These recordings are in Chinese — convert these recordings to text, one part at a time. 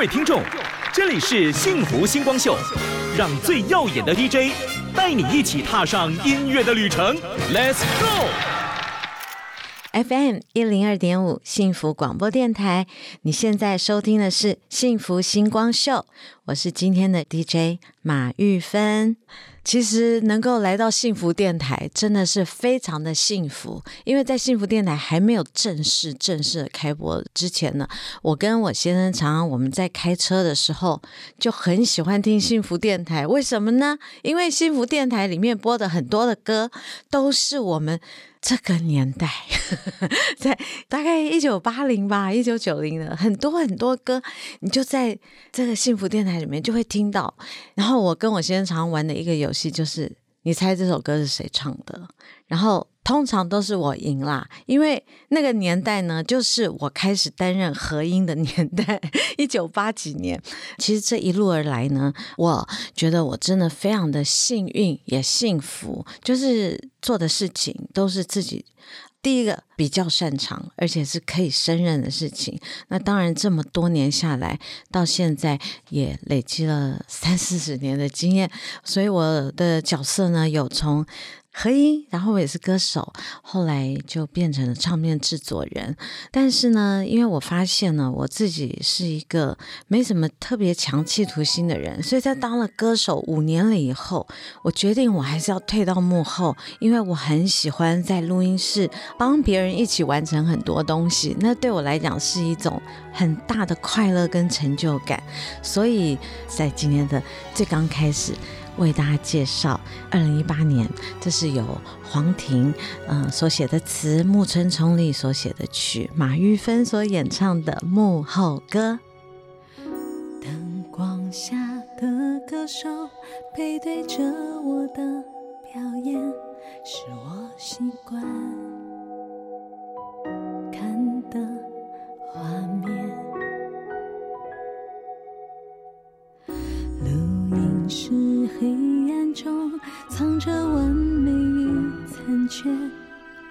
位听众，这里是幸福星光秀，让最耀眼的 DJ 带你一起踏上音乐的旅程，Let's go！FM 一零二点五幸福广播电台，你现在收听的是幸福星光秀，我是今天的 DJ 马玉芬。其实能够来到幸福电台，真的是非常的幸福，因为在幸福电台还没有正式正式的开播之前呢，我跟我先生常常我们在开车的时候就很喜欢听幸福电台，为什么呢？因为幸福电台里面播的很多的歌都是我们。这个年代，在大概一九八零吧，一九九零的很多很多歌，你就在这个幸福电台里面就会听到。然后我跟我先生常玩的一个游戏就是，你猜这首歌是谁唱的？然后通常都是我赢啦，因为那个年代呢，就是我开始担任和音的年代，一九八几年。其实这一路而来呢，我觉得我真的非常的幸运，也幸福，就是做的事情都是自己。第一个比较擅长，而且是可以胜任的事情。那当然，这么多年下来，到现在也累积了三四十年的经验，所以我的角色呢，有从合音，然后我也是歌手，后来就变成了唱片制作人。但是呢，因为我发现呢，我自己是一个没什么特别强企图心的人，所以在当了歌手五年了以后，我决定我还是要退到幕后，因为我很喜欢在录音室帮别人一起完成很多东西，那对我来讲是一种很大的快乐跟成就感。所以在今天的最刚开始。为大家介绍，二零一八年，这是由黄婷嗯、所写的词，木村崇礼所写的曲，马玉芬所演唱的幕后歌。灯光下的歌手背对着我的表演，是我习惯中藏着完美与残缺，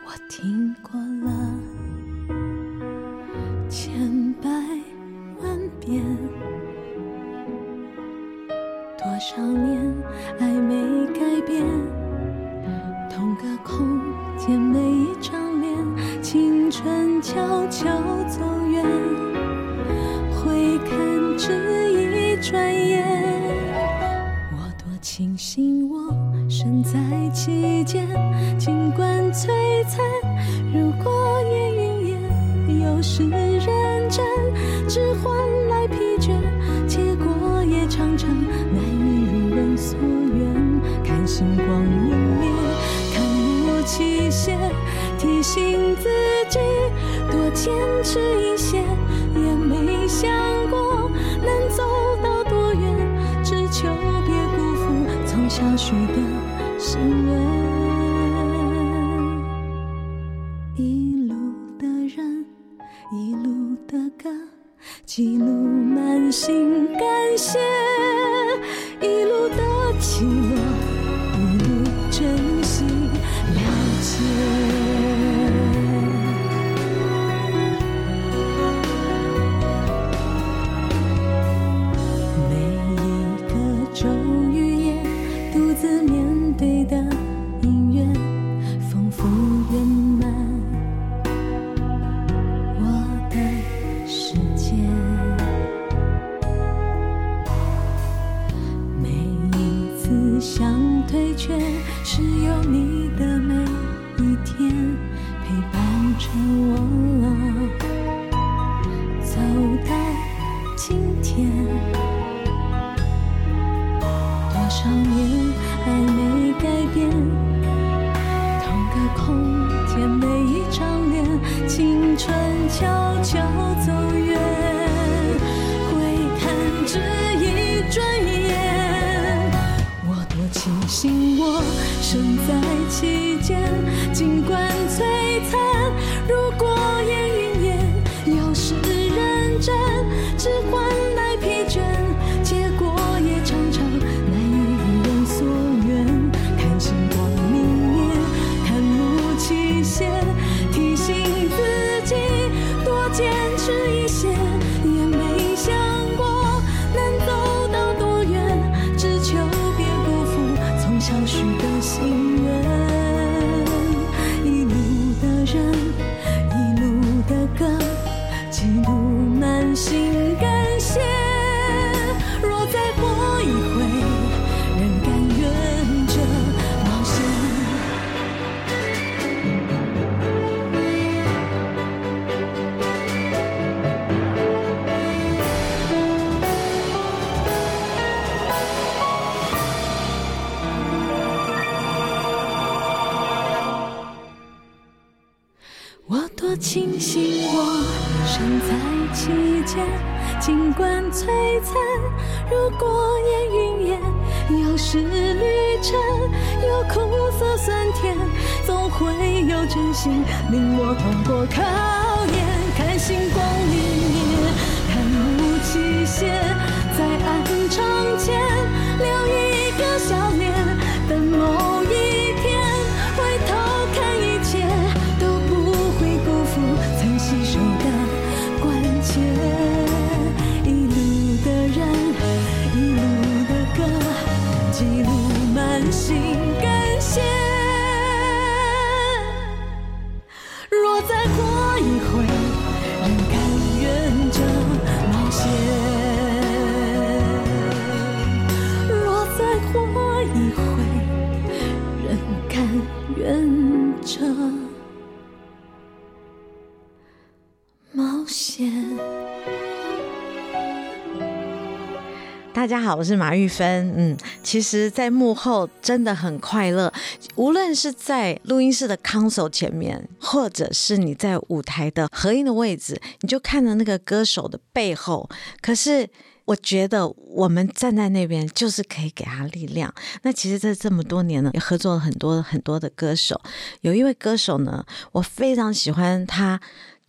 我听过了千百万遍。多少年爱没改变，在其间，尽管璀璨，如果烟云烟，有时认真，只换来疲倦，结果也常常难以如人所愿。看星光明灭，看不期限，提醒自己多坚持一些，庆幸我身在其间，尽管璀璨如过眼云烟。有时旅程有苦涩酸甜，总会有真心令我通过考验。看星光明灭，看雾起现，在暗场前留一个笑脸，满大家好，我是马玉芬。嗯，其实，在幕后真的很快乐，无论是在录音室的 console 前面，或者是你在舞台的合音的位置，你就看着那个歌手的背后。可是，我觉得我们站在那边，就是可以给他力量。那其实，在这么多年呢，也合作了很多很多的歌手。有一位歌手呢，我非常喜欢他。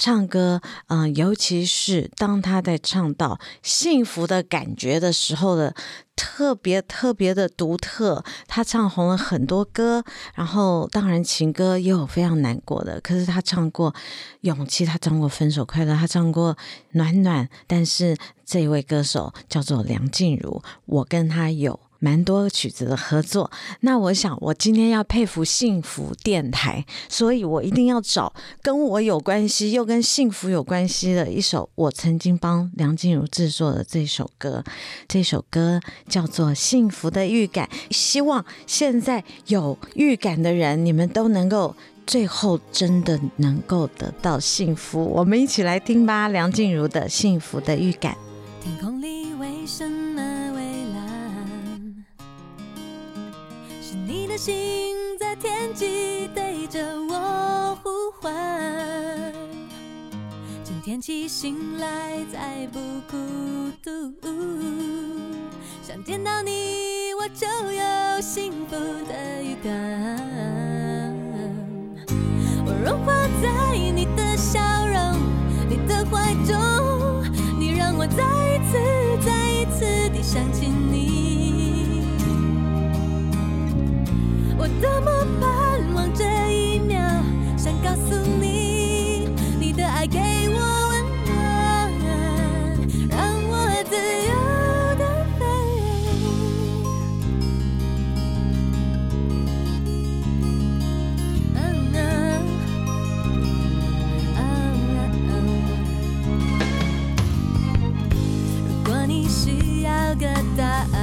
唱歌，嗯、尤其是当他在唱到幸福的感觉的时候的特别特别的独特。他唱红了很多歌，然后当然情歌也有非常难过的，可是他唱过勇气，他唱过分手快乐，他唱过暖暖。但是这一位歌手叫做梁静茹，我跟他有。蛮多曲子的合作，那我想我今天要佩服幸福电台，所以我一定要找跟我有关系又跟幸福有关系的一首我曾经帮梁静茹制作的这首歌。这首歌叫做《幸福的预感》，希望现在有预感的人，你们都能够最后真的能够得到幸福。我们一起来听吧，梁静茹的《幸福的预感》。天空里为什么你的心在天际对着我呼唤。今天起醒来再不孤独，想见到你我就有幸福的预感。我融化在你的笑容，你的怀中，你让我再一次、再一次地想起我多么盼望这一秒，想告诉你，你的爱给我温暖，让我自由的飞。嗯啊啊如果你需要个答案，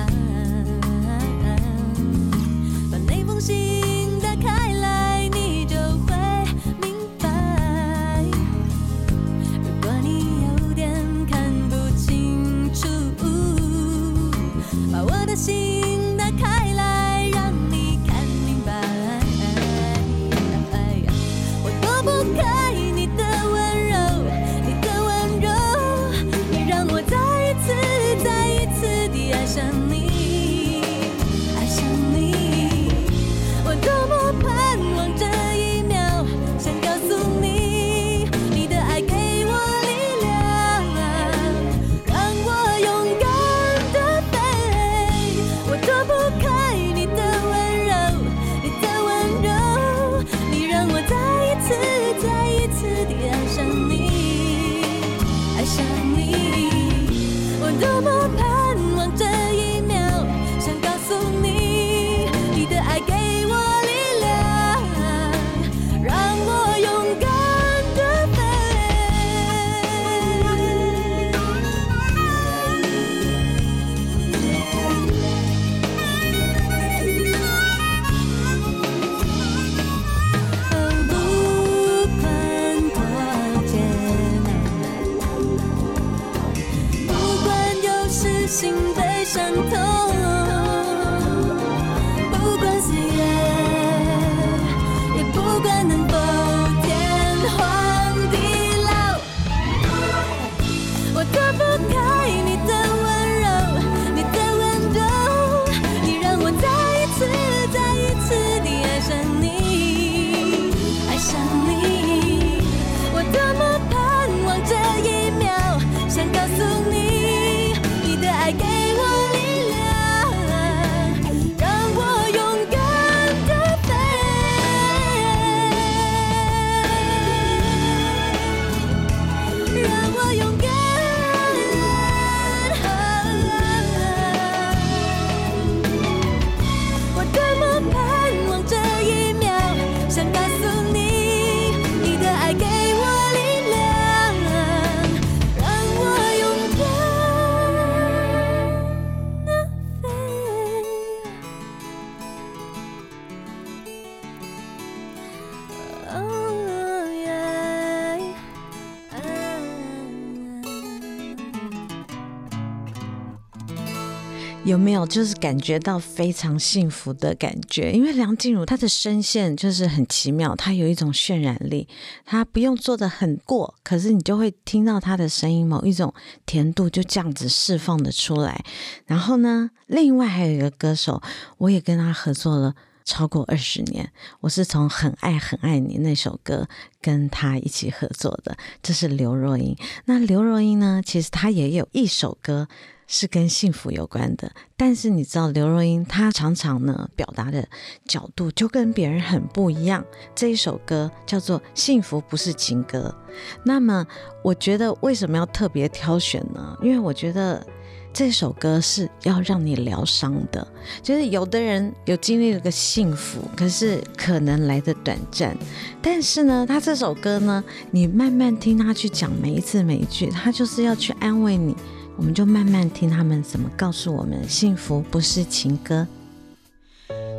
就是感觉到非常幸福的感觉？因为梁静茹她的声线就是很奇妙，她有一种渲染力，她不用做的很过，可是你就会听到她的声音某一种甜度就这样子释放的出来。然后呢，另外还有一个歌手，我也跟他合作了。超过二十年，我是从《很爱很爱你》那首歌跟他一起合作的，这是刘若英。那刘若英呢，其实她也有一首歌是跟幸福有关的，但是你知道刘若英她常常呢表达的角度就跟别人很不一样。这一首歌叫做《幸福不是情歌》，那么我觉得为什么要特别挑选呢？因为我觉得。这首歌是要让你疗伤的，就是有的人有经历了个幸福，可是可能来的短暂。但是呢，他这首歌呢，你慢慢听他去讲每一字每一句，他就是要去安慰你。我们就慢慢听他们怎么告诉我们，幸福不是情歌。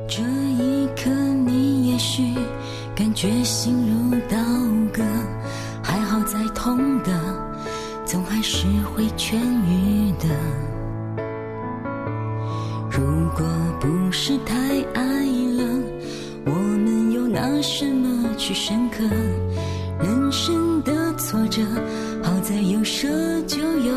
这一刻，你也许感觉心如刀割，还好再痛的，总还是会痊愈的。如果不是太爱了，我们又拿什么去深刻？人生的挫折，好在有舍就有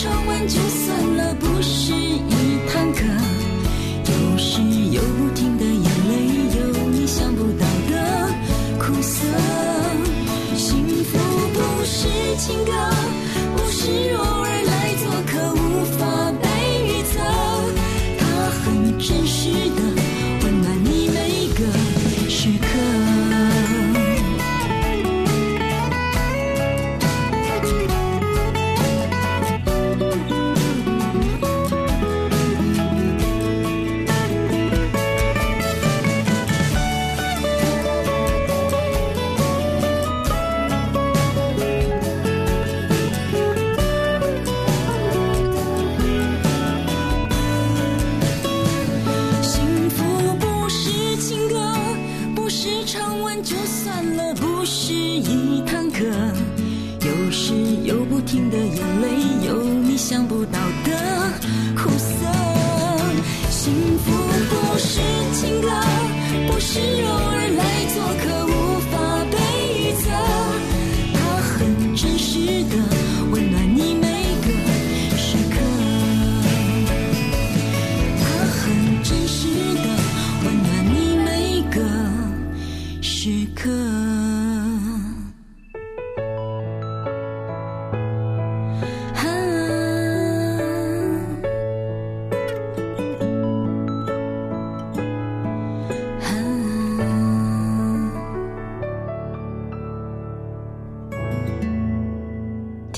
唱完就算了，不是一堂课。有时有不停的眼泪，有你想不到的苦涩。幸福不是情歌，不是我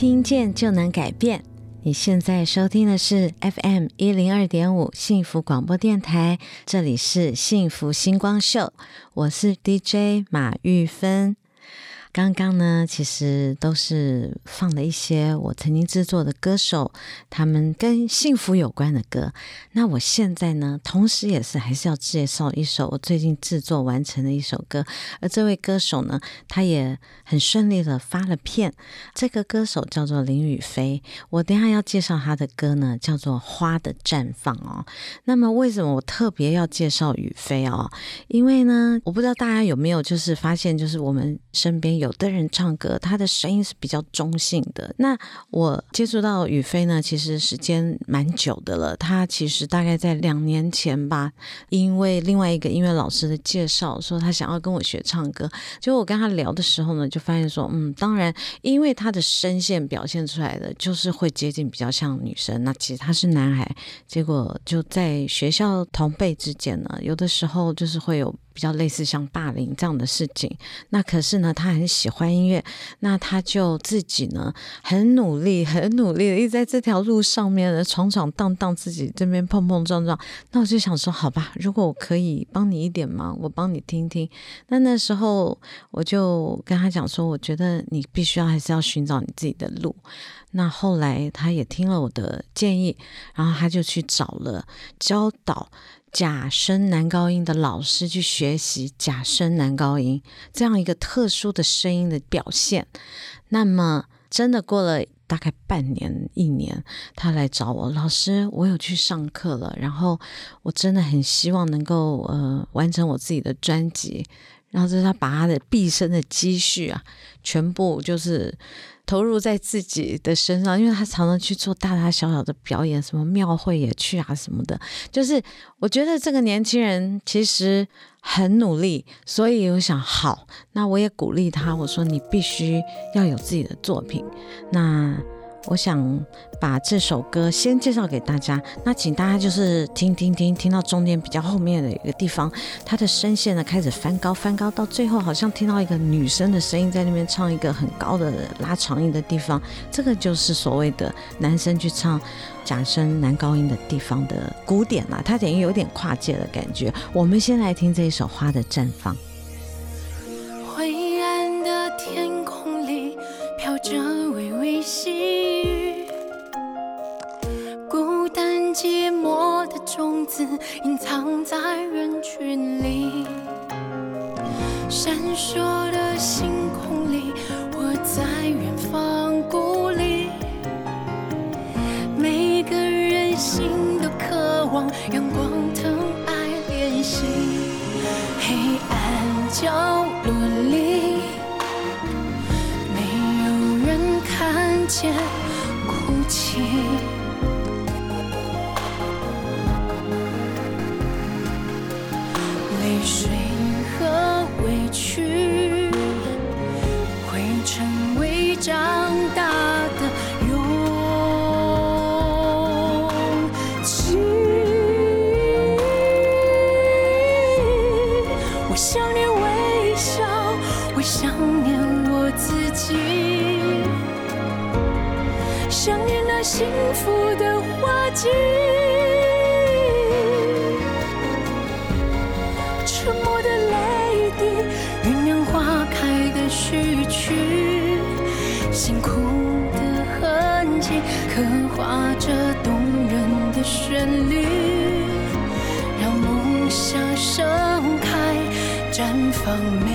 听见就能改变。你现在收听的是 FM 一零二点五幸福广播电台，这里是幸福星光秀，我是 DJ 马玉芬。刚刚呢，其实都是放了一些我曾经制作的歌手他们跟幸福有关的歌。那我现在呢，同时也是还是要介绍一首我最近制作完成的一首歌。而这位歌手呢，他也很顺利的发了片。这个歌手叫做林雨飞。我等下要介绍他的歌呢，叫做《花的绽放》哦。那么为什么我特别要介绍雨飞哦？因为呢，我不知道大家有没有就是发现，就是我们身边。有的人唱歌，他的声音是比较中性的。那我接触到宇飞呢，其实时间蛮久的了。他其实大概在两年前吧，因为另外一个音乐老师的介绍，说他想要跟我学唱歌。结果我跟他聊的时候呢，就发现说，嗯，当然，因为他的声线表现出来的就是会接近比较像女生。那其实他是男孩，结果就在学校同辈之间呢，有的时候就是会有。比较类似像霸凌这样的事情，那可是呢，他很喜欢音乐，那他就自己呢很努力、很努力的，一直在这条路上面呢闯闯荡荡，自己这边碰碰撞撞。那我就想说，好吧，如果我可以帮你一点忙，我帮你听听。那那时候我就跟他讲说，我觉得你必须要还是要寻找你自己的路。那后来他也听了我的建议，然后他就去找了教导。假声男高音的老师去学习假声男高音这样一个特殊的声音的表现，那么真的过了大概半年一年，他来找我老师，我有去上课了，然后我真的很希望能够呃完成我自己的专辑，然后就是他把他的毕生的积蓄啊，全部就是。投入在自己的身上，因为他常常去做大大小小的表演，什么庙会也去啊，什么的。就是我觉得这个年轻人其实很努力，所以我想，好，那我也鼓励他，我说你必须要有自己的作品。那。我想把这首歌先介绍给大家，那请大家就是听听听，听到中间比较后面的一个地方，它的声线呢开始翻高翻高，到最后好像听到一个女生的声音在那边唱一个很高的拉长音的地方，这个就是所谓的男生去唱假声男高音的地方。的古典啦，它等于有点跨界的感觉。我们先来听这一首《花的绽放》。灰暗的天空里飘着微微细雨，孤单。寂寞的种子隐藏在人群里，闪烁的星空里，我在远方孤立。每个人心都渴望阳光疼爱怜惜，黑暗角落里，间哭泣。泪水和委屈会成为长大的勇气。我想念微笑，我想念我自己，想念那幸福的花季，沉默的泪滴，酝酿花开的序曲，辛苦的痕迹，刻画着动人的旋律，让梦想盛开，绽放美。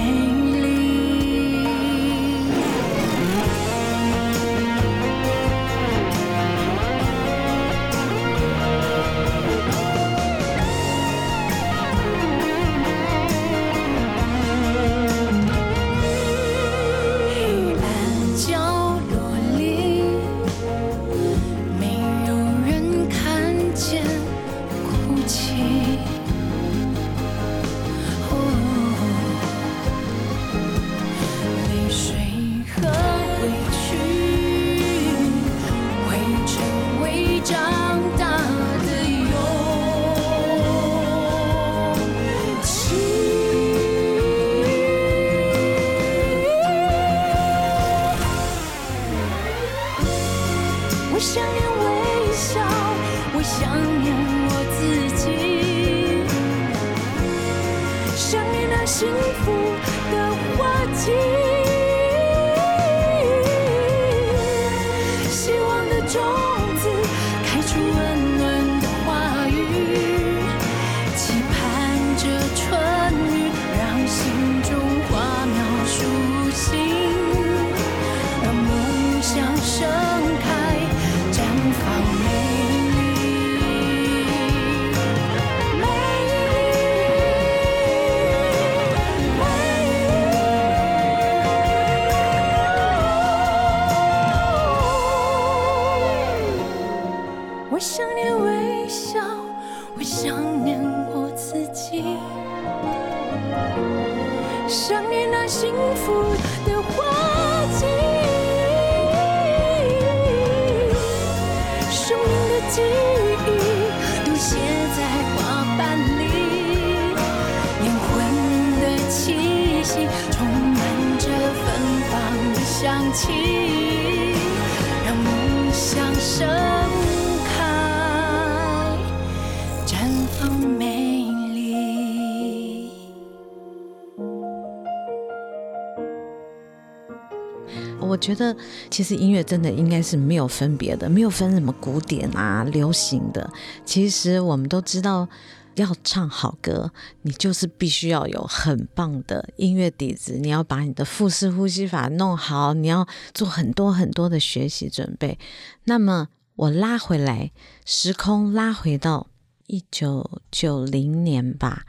觉得其实音乐真的应该是没有分别的，没有分什么古典啊、流行的。其实我们都知道，要唱好歌，你就是必须要有很棒的音乐底子，你要把你的腹式呼吸法弄好，你要做很多很多的学习准备。那么我拉回来，时空拉回到一九九零年吧，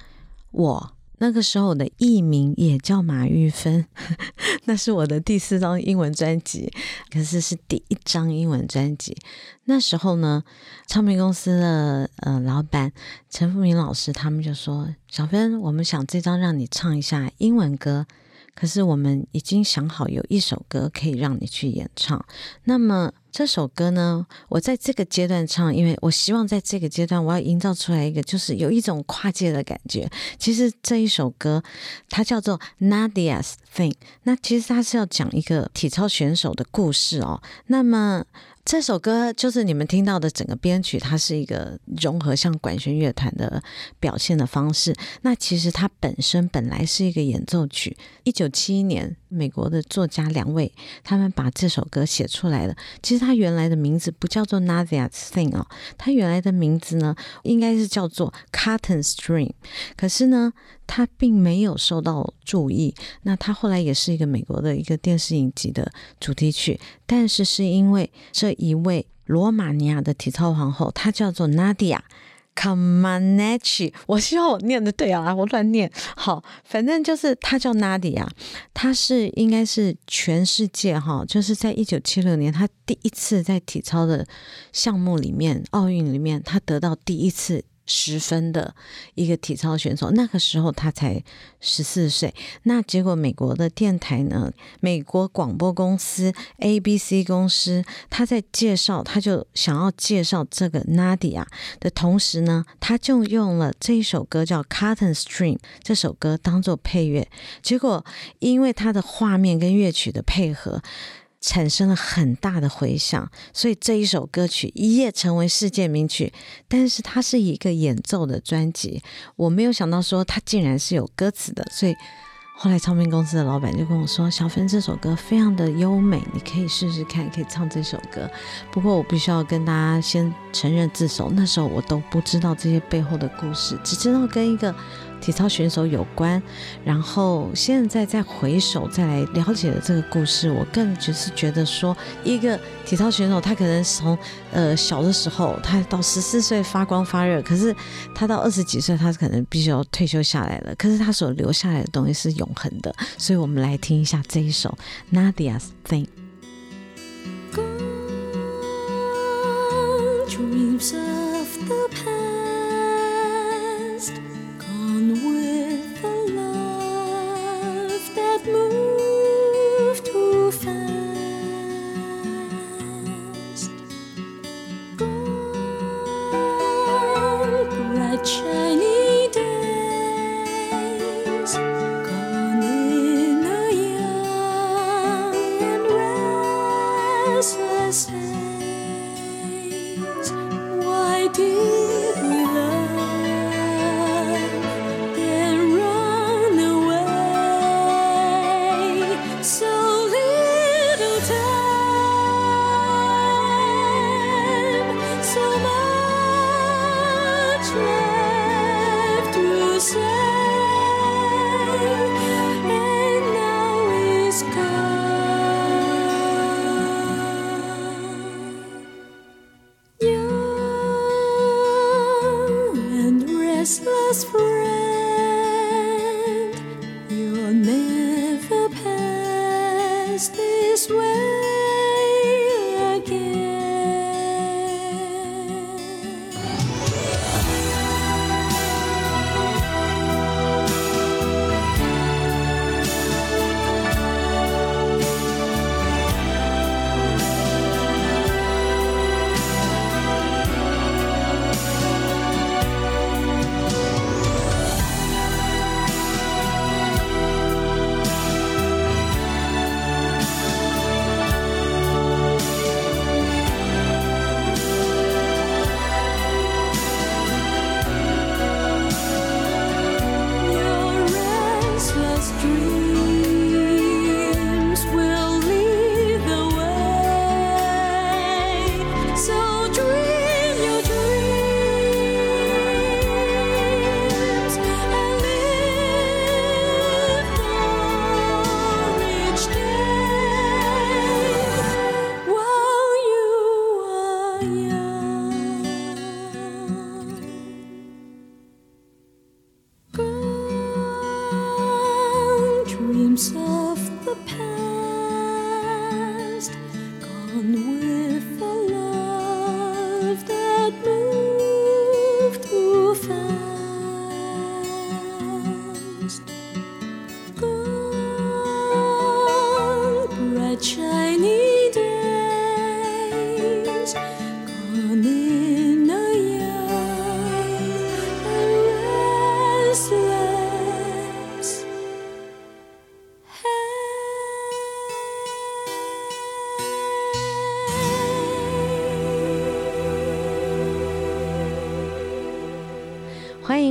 我。那个时候我的艺名也叫马玉芬，那是我的第四张英文专辑，可是是第一张英文专辑。那时候呢，唱片公司的呃老板陈富明老师他们就说：“小芬，我们想这张让你唱一下英文歌，可是我们已经想好有一首歌可以让你去演唱。那么这首歌呢，我在这个阶段唱，因为我希望在这个阶段我要营造出来一个就是有一种跨界的感觉。其实这一首歌它叫做 Nadia's Thing，那其实它是要讲一个体操选手的故事哦。那么这首歌就是你们听到的整个编曲，它是一个融合像管弦乐团的表现的方式。那其实它本身本来是一个演奏曲。一九七一年，美国的作家两位他们把这首歌写出来了。其实它原来的名字不叫做 Nadia's Thing 哦，它原来的名字呢应该是叫做 Cotton String。可是呢，他并没有受到注意。那他后来也是一个美国的一个电视影集的主题曲，但是是因为这一位罗马尼亚的体操皇后，她叫做 Nadia。Comaneci，我希望我念的对啊，我乱念。好，反正就是她叫 Nadia，她是应该是全世界哈，就是在一九七六年，她第一次在体操的项目里面，奥运里面，她得到第一次。十分的一个体操选手，那个时候他才十四岁。那结果美国的电台呢，美国广播公司 ABC 公司，他在介绍，他就想要介绍这个 Nadia 的同时呢，他就用了这一首歌叫《Cotton Stream》这首歌当做配乐。结果因为它的画面跟乐曲的配合。产生了很大的回响，所以这一首歌曲一夜成为世界名曲。但是它是一个演奏的专辑，我没有想到说它竟然是有歌词的。所以后来唱片公司的老板就跟我说：“小芬这首歌非常的优美，你可以试试看，可以唱这首歌。”不过我必须要跟大家先承认自首，那时候我都不知道这些背后的故事，只知道跟一个。体操选手有关，然后现在再回首再来了解了这个故事，我更只是觉得说，一个体操选手他可能从呃小的时候，他到十四岁发光发热，可是他到二十几岁，他可能必须要退休下来了，可是他所留下来的东西是永恒的，所以我们来听一下这一首 Nadia's Thing。Dreams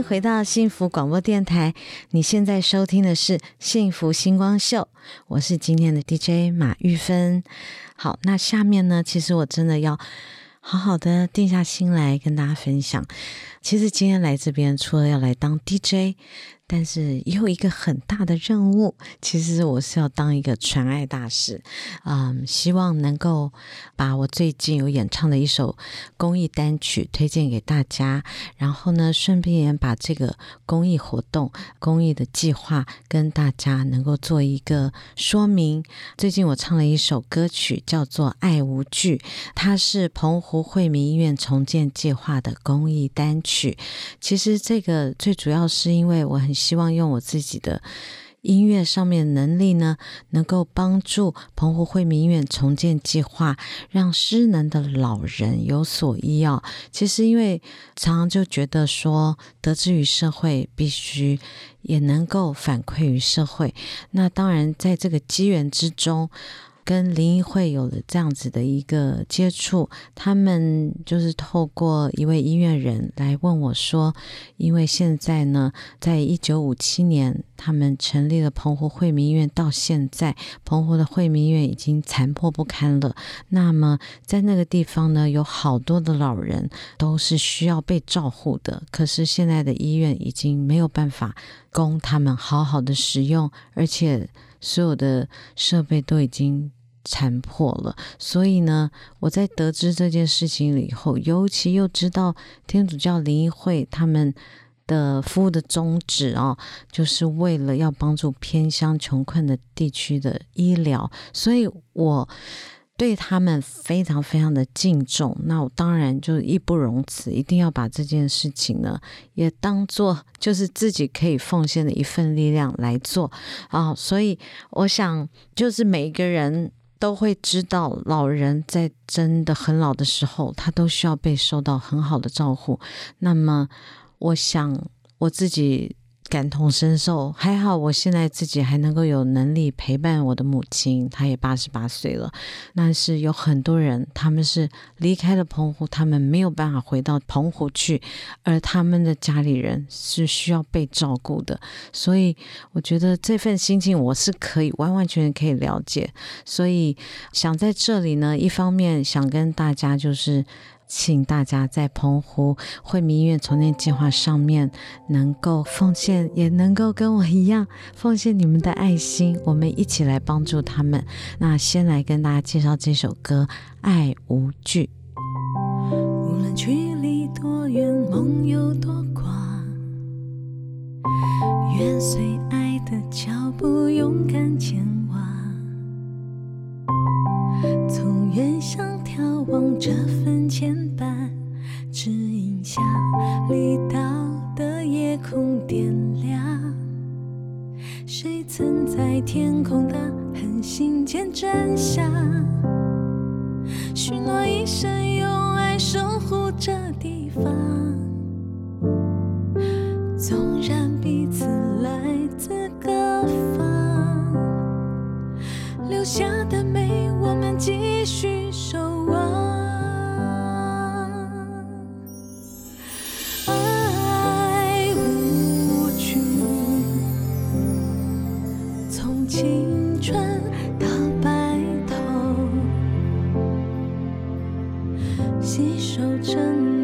回到幸福广播电台，你现在收听的是《幸福星光秀》，我是今天的 DJ 马玉芬。好，那下面呢，其实我真的要好好的定下心来跟大家分享。其实今天来这边，除了要来当 DJ，但是也有一个很大的任务，其实我是要当一个传爱大使，嗯，希望能够把我最近有演唱的一首公益单曲推荐给大家，然后呢，顺便也把这个公益活动、公益的计划跟大家能够做一个说明。最近我唱了一首歌曲，叫做《爱无惧》，它是澎湖惠民医院重建计划的公益单曲。其实这个最主要是因为我很希望用我自己的。音乐上面能力呢，能够帮助澎湖惠民医院重建计划，让失能的老人有所依要。其实，因为常常就觉得说，得之于社会，必须也能够反馈于社会。那当然，在这个机缘之中。跟林医会有了这样子的一个接触，他们就是透过一位医院人来问我说，因为现在呢，在一九五七年他们成立了澎湖惠民医院，到现在澎湖的惠民医院已经残破不堪了。那么在那个地方呢，有好多的老人都是需要被照护的，可是现在的医院已经没有办法供他们好好的使用，而且所有的设备都已经。残破了，所以呢，我在得知这件事情以后，尤其又知道天主教灵医会他们的服务的宗旨啊，就是为了要帮助偏乡穷困的地区的医疗，所以我对他们非常非常的敬重。那我当然就义不容辞，一定要把这件事情呢，也当做就是自己可以奉献的一份力量来做啊。所以我想，就是每一个人。都会知道，老人在真的很老的时候，他都需要被受到很好的照顾。那么，我想我自己。感同身受，还好我现在自己还能够有能力陪伴我的母亲，她也八十八岁了。但是有很多人，他们是离开了澎湖，他们没有办法回到澎湖去，而他们的家里人是需要被照顾的。所以我觉得这份心情我是可以完完全全可以了解。所以想在这里呢，一方面想跟大家就是。请大家在澎湖惠民医院重建计划上面能够奉献，也能够跟我一样奉献你们的爱心，我们一起来帮助他们。那先来跟大家介绍这首歌《爱无惧》。无论距离多远，梦有多广，愿随爱的脚步勇敢前往，从远乡。眺望这份牵绊，指引下离岛的夜空点亮。谁曾在天空的恒星间站下，许诺一生用爱守护这地方。纵然彼此来自各方，留下的美，我们继续守望。爱无惧，从青春到白头，携手成。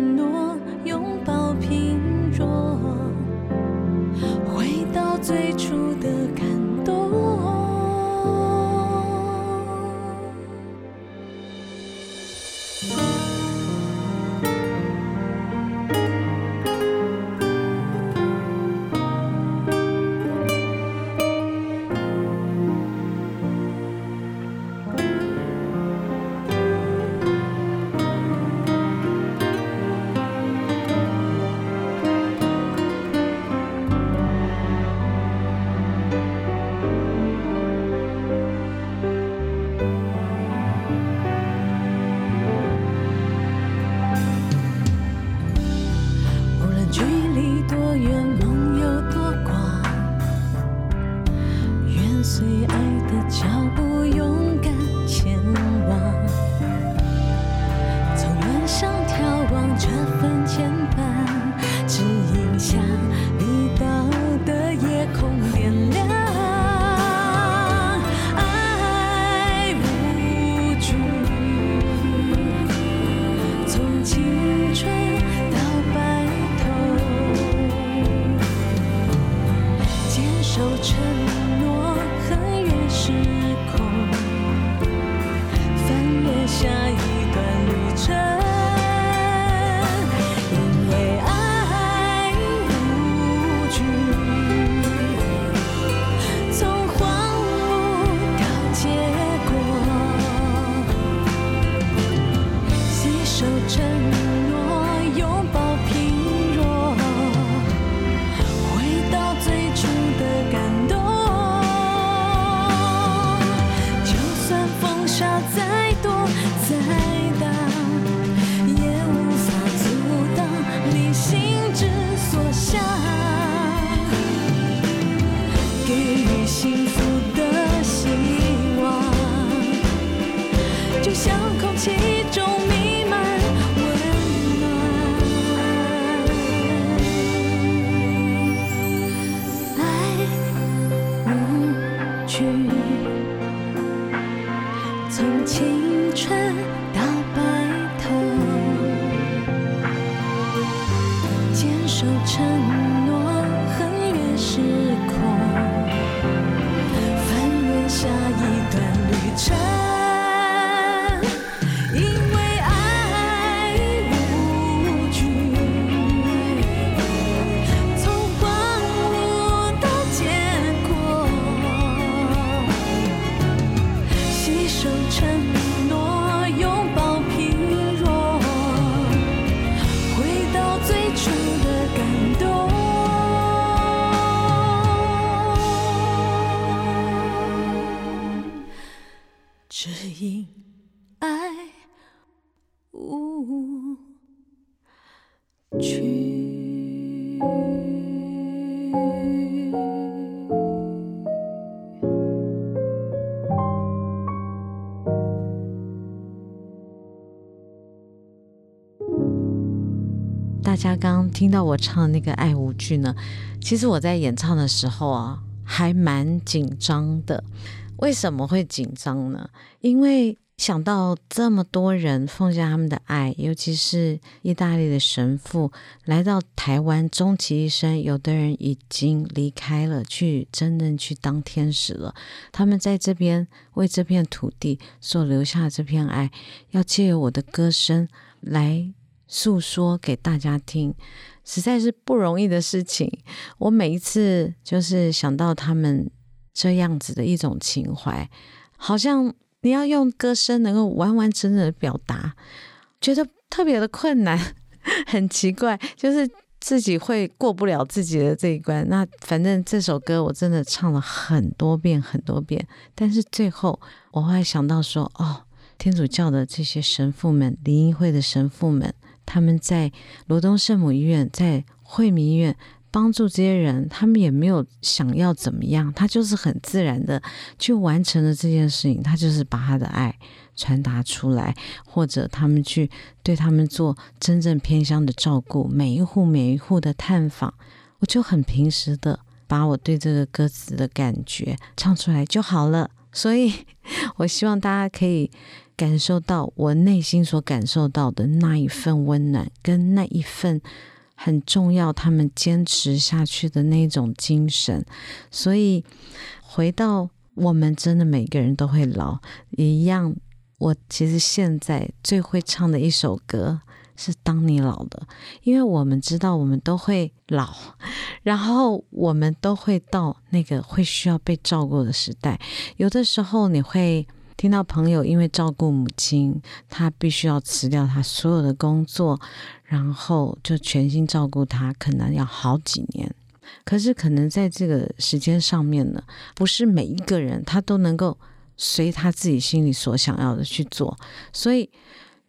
家刚刚听到我唱的那个《爱无惧》呢，其实我在演唱的时候啊，还蛮紧张的。为什么会紧张呢？因为想到这么多人奉献他们的爱，尤其是意大利的神父来到台湾，终其一生，有的人已经离开了，去真正去当天使了。他们在这边为这片土地所留下这片爱，要借由我的歌声来诉说给大家听，实在是不容易的事情。我每一次就是想到他们这样子的一种情怀，好像你要用歌声能够完完整整的表达，觉得特别的困难，很奇怪，就是自己会过不了自己的这一关。那反正这首歌我真的唱了很多遍很多遍，但是最后我会想到说，哦，天主教的这些神父们，灵音会的神父们。他们在罗东圣母医院，在惠民医院帮助这些人，他们也没有想要怎么样，他就是很自然的去完成了这件事情，他就是把他的爱传达出来，或者他们去对他们做真正偏乡的照顾，每一户每一户的探访，我就很平时的把我对这个歌词的感觉唱出来就好了。所以，我希望大家可以感受到我内心所感受到的那一份温暖，跟那一份很重要，他们坚持下去的那种精神。所以，回到我们真的每个人都会老，一样。我其实现在最会唱的一首歌是《当你老了》，因为我们知道我们都会老，然后我们都会到那个会需要被照顾的时代。有的时候你会听到朋友因为照顾母亲，他必须要辞掉他所有的工作，然后就全心照顾他，可能要好几年。可是可能在这个时间上面呢，不是每一个人他都能够随他自己心里所想要的去做，所以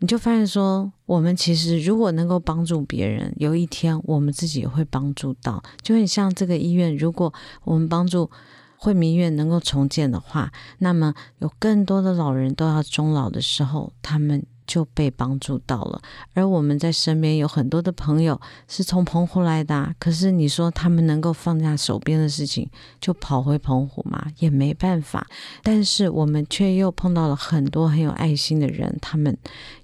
你就发现说，我们其实如果能够帮助别人，有一天我们自己也会帮助到。就很像这个医院，如果我们帮助惠民院能够重建的话，那么有更多的老人都要终老的时候，他们。就被帮助到了。而我们在身边有很多的朋友是从澎湖来的，可是你说他们能够放下手边的事情就跑回澎湖吗？也没办法。但是我们却又碰到了很多很有爱心的人，他们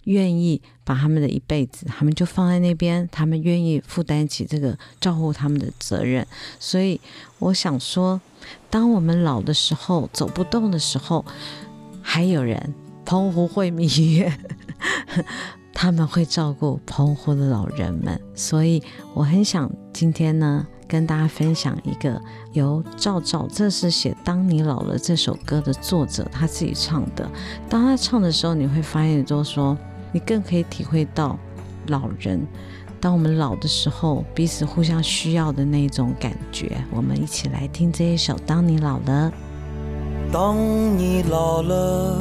愿意把他们的一辈子，他们就放在那边，他们愿意负担起这个照顾他们的责任。所以我想说，当我们老的时候，走不动的时候，还有人，澎湖惠民医院，他们会照顾澎湖的老人们。所以我很想今天呢，跟大家分享一个由赵照，这是写《当你老了》这首歌的作者他自己唱的。当他唱的时候，你会发现，就是说，你更可以体会到老人。当我们老的时候，彼此互相需要的那种感觉。我们一起来听这一首《当你老了》。当你老了，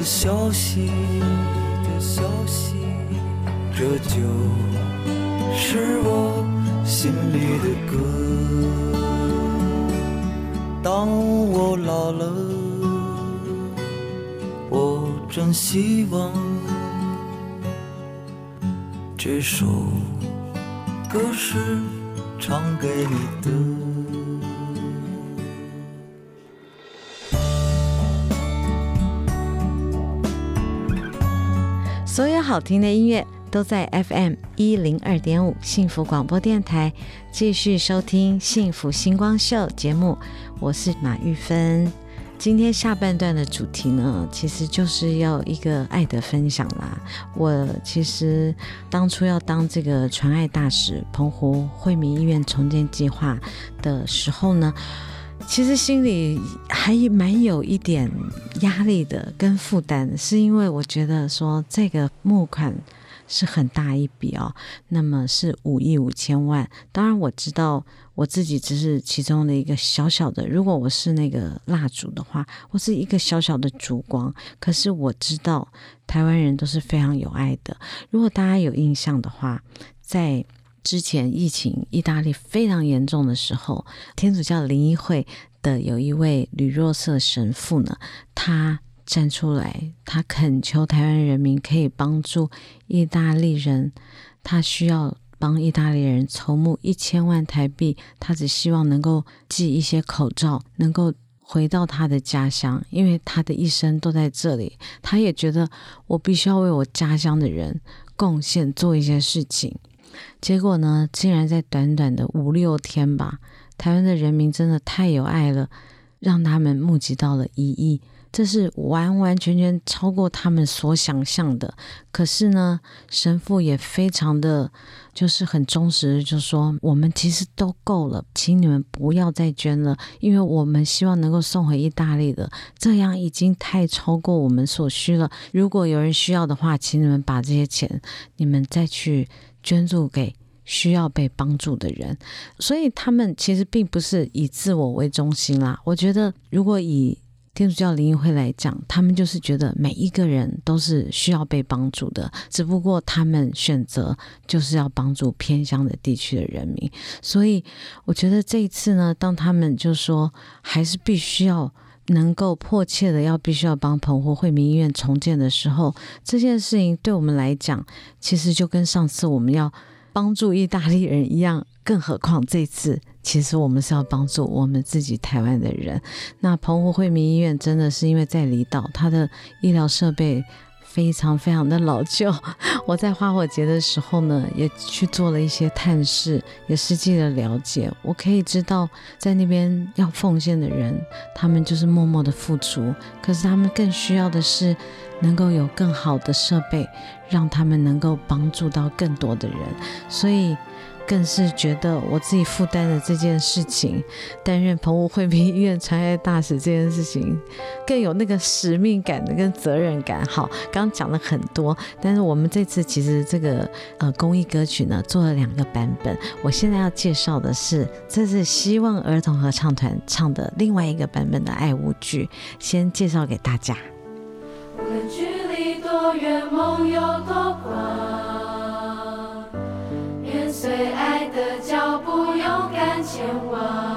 的消息，的消息，这就是我心里的歌。当我老了，我真希望这首歌是唱给你的。所有好听的音乐都在 FM 一零二点五幸福广播电台继续收听《幸福星光秀》节目，我是马玉芬。今天下半段的主题呢，其实就是要一个爱的分享啦。我其实当初要当这个传爱大使，澎湖惠民医院重建计划的时候呢，其实心里还蛮有一点压力的跟负担，是因为我觉得说这个募款。是很大一笔哦，那么是五亿五千万。当然我知道我自己只是其中的一个小小的，如果我是那个蜡烛的话，我是一个小小的烛光。可是我知道台湾人都是非常有爱的。如果大家有印象的话，在之前疫情意大利非常严重的时候，天主教灵医会的有一位吕若瑟神父呢，他。站出来，他恳求台湾人民可以帮助意大利人，他需要帮意大利人筹募一千万台币，他只希望能够寄一些口罩，能够回到他的家乡，因为他的一生都在这里。他也觉得我必须要为我家乡的人贡献，做一些事情。结果呢，竟然在短短的五六天吧，台湾的人民真的太有爱了，让他们募集到了一亿。这是完完全全超过他们所想象的。可是呢，神父也非常的，就是很忠实，就说我们其实都够了，请你们不要再捐了，因为我们希望能够送回意大利的，这样已经太超过我们所需了。如果有人需要的话，请你们把这些钱，你们再去捐助给需要被帮助的人。所以他们其实并不是以自我为中心啦。我觉得，如果以天主教灵应会来讲，他们就是觉得每一个人都是需要被帮助的，只不过他们选择就是要帮助偏乡的地区的人民。所以，我觉得这一次呢，当他们就说还是必须要能够迫切的要必须要帮澎湖惠民医院重建的时候，这件事情对我们来讲，其实就跟上次我们要帮助意大利人一样。更何况这次，其实我们是要帮助我们自己台湾的人。那澎湖惠民医院真的是因为在离岛，它的医疗设备非常非常的老旧。我在花火节的时候呢，也去做了一些探视，也实际的了解。我可以知道，在那边要奉献的人，他们就是默默的付出。可是他们更需要的是，能够有更好的设备，让他们能够帮助到更多的人。所以。更是觉得我自己负担的这件事情，担任澎湖惠民医院传爱大使这件事情，更有那个使命感的跟责任感。好，刚讲了很多，但是我们这次其实这个呃公益歌曲呢，做了两个版本。我现在要介绍的是，这是希望儿童合唱团唱的另外一个版本的爱舞剧，先介绍给大家。距离多远，梦有多广。最爱的脚步，勇敢前往，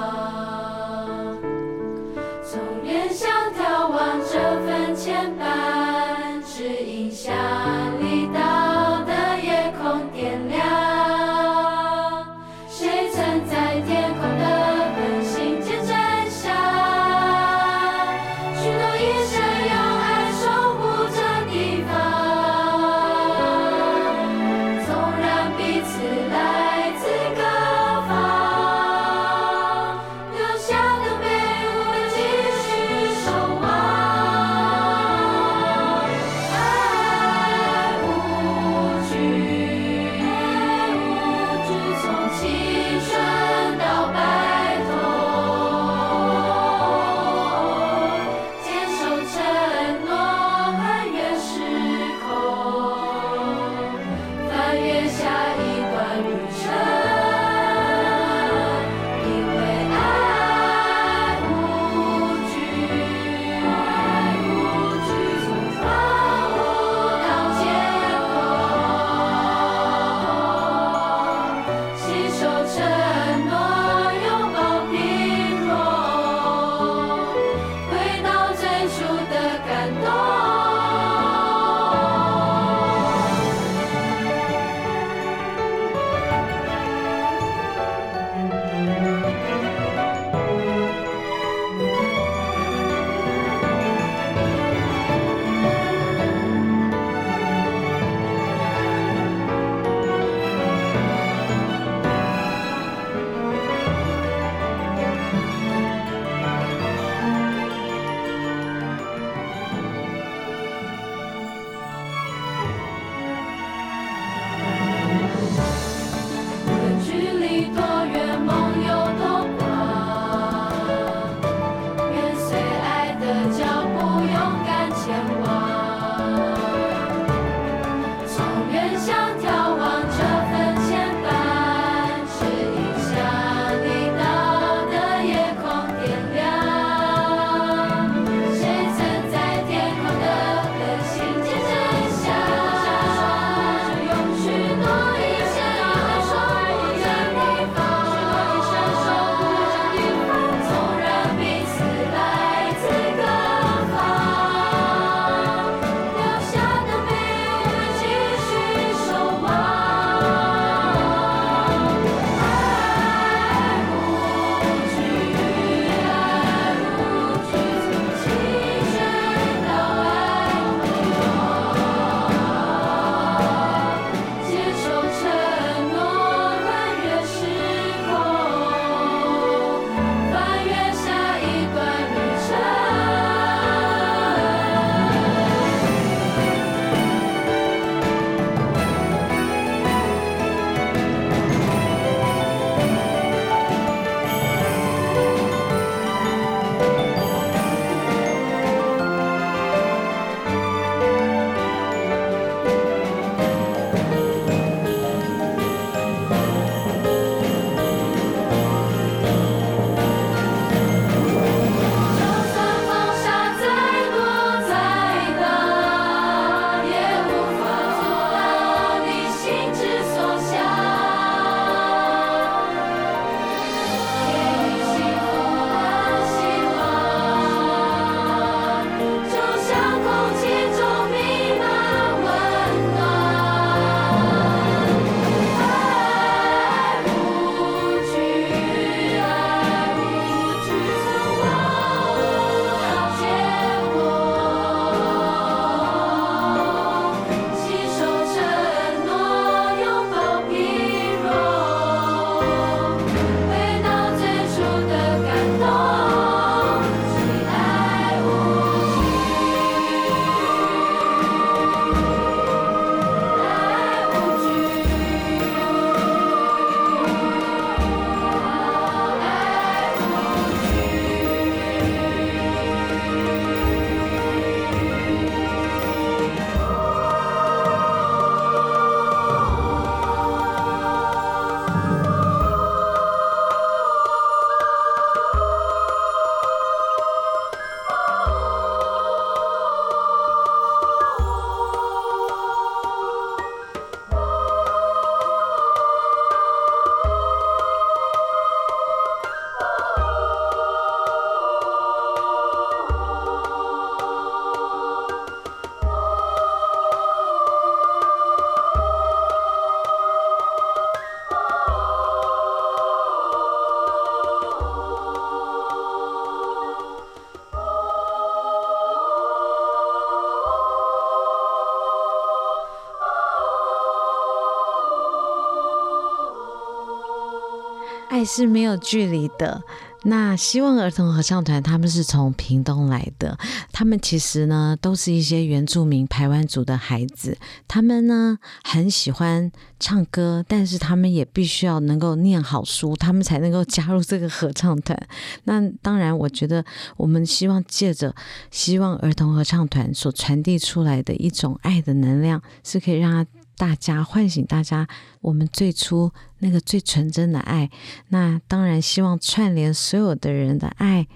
是没有距离的。那希望儿童合唱团他们是从屏东来的，他们其实呢都是一些原住民排湾族的孩子，他们呢很喜欢唱歌，但是他们也必须要能够念好书，他们才能够加入这个合唱团。那当然，我觉得我们希望借着希望儿童合唱团所传递出来的一种爱的能量，是可以让他。大家唤醒大家，我们最初那个最纯真的爱。那当然希望串联所有的人的爱，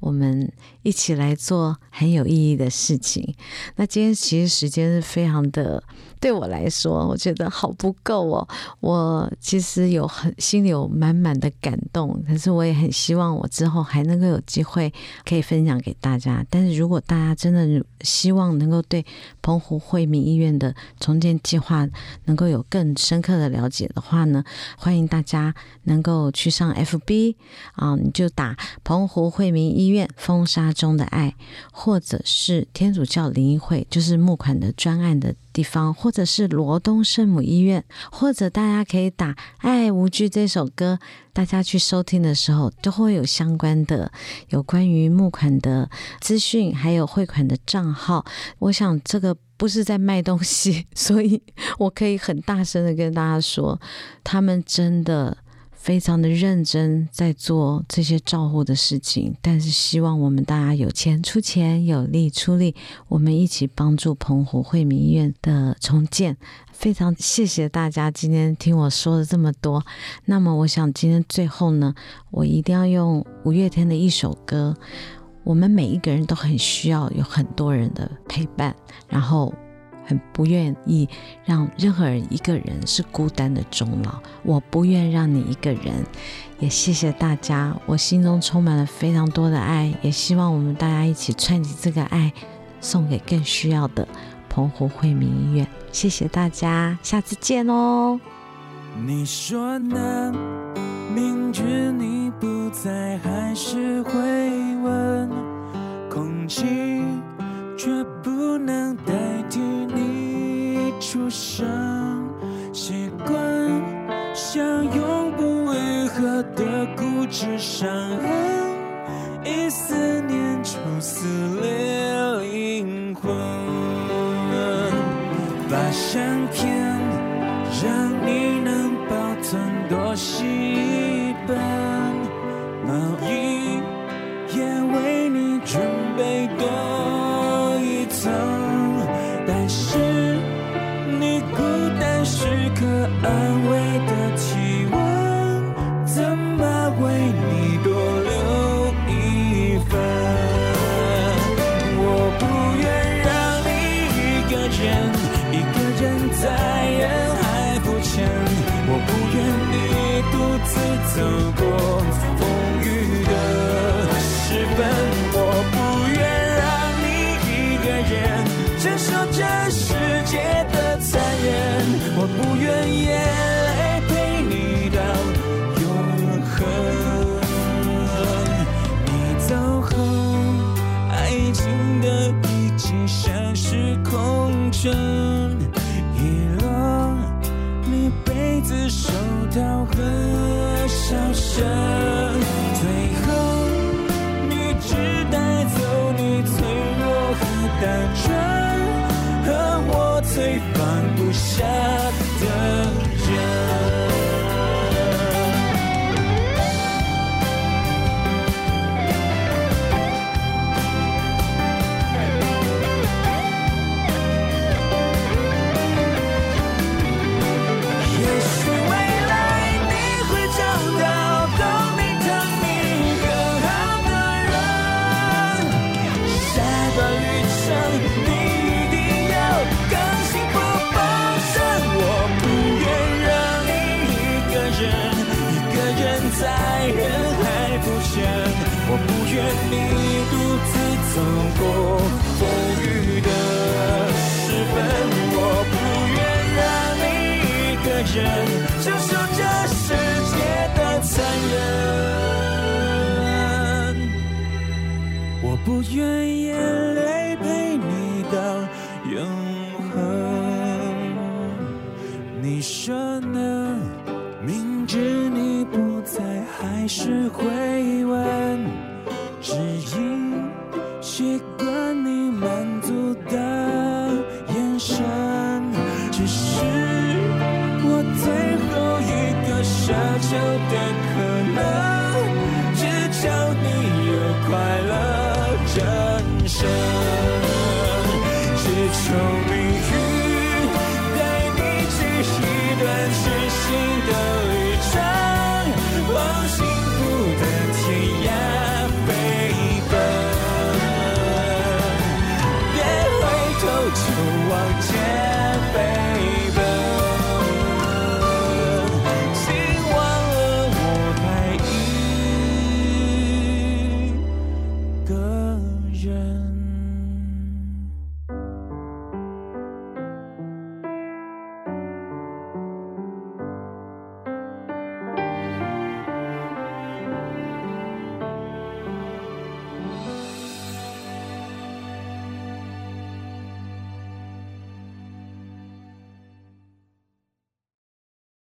我们一起来做很有意义的事情。那今天其实时间是非常的。对我来说，我觉得好不够哦。我其实有很心里有满满的感动，可是我也很希望我之后还能够有机会可以分享给大家。但是如果大家真的希望能够对澎湖惠民医院的重建计划能够有更深刻的了解的话呢，欢迎大家能够去上 FB 啊，你就打澎湖惠民医院风沙中的爱，或者是天主教灵医会，就是募款的专案的。地方，或者是罗东圣母医院，或者大家可以打《爱无惧》这首歌，大家去收听的时候，都会有相关的有关于募款的资讯，还有汇款的账号。我想这个不是在卖东西，所以我可以很大声的跟大家说，他们真的。非常的认真在做这些照护的事情，但是希望我们大家有钱出钱，有力出力，我们一起帮助澎湖惠民医院的重建。非常谢谢大家今天听我说了这么多。那么，我想今天最后呢，我一定要用五月天的一首歌。我们每一个人都很需要有很多人的陪伴，然后。很不愿意让任何人一个人是孤单的终老，我不愿让你一个人。也谢谢大家，我心中充满了非常多的爱，也希望我们大家一起串起这个爱，送给更需要的澎湖惠民医院。谢谢大家，下次见哦。你说呢？明知你不在，还是会问空气。却不能代替你出声，习惯像永不愈合的固执伤痕，一思念就撕裂灵魂，把相片让你能保存多细愿眼泪陪你到永恒。你说呢？明知你不在。还是会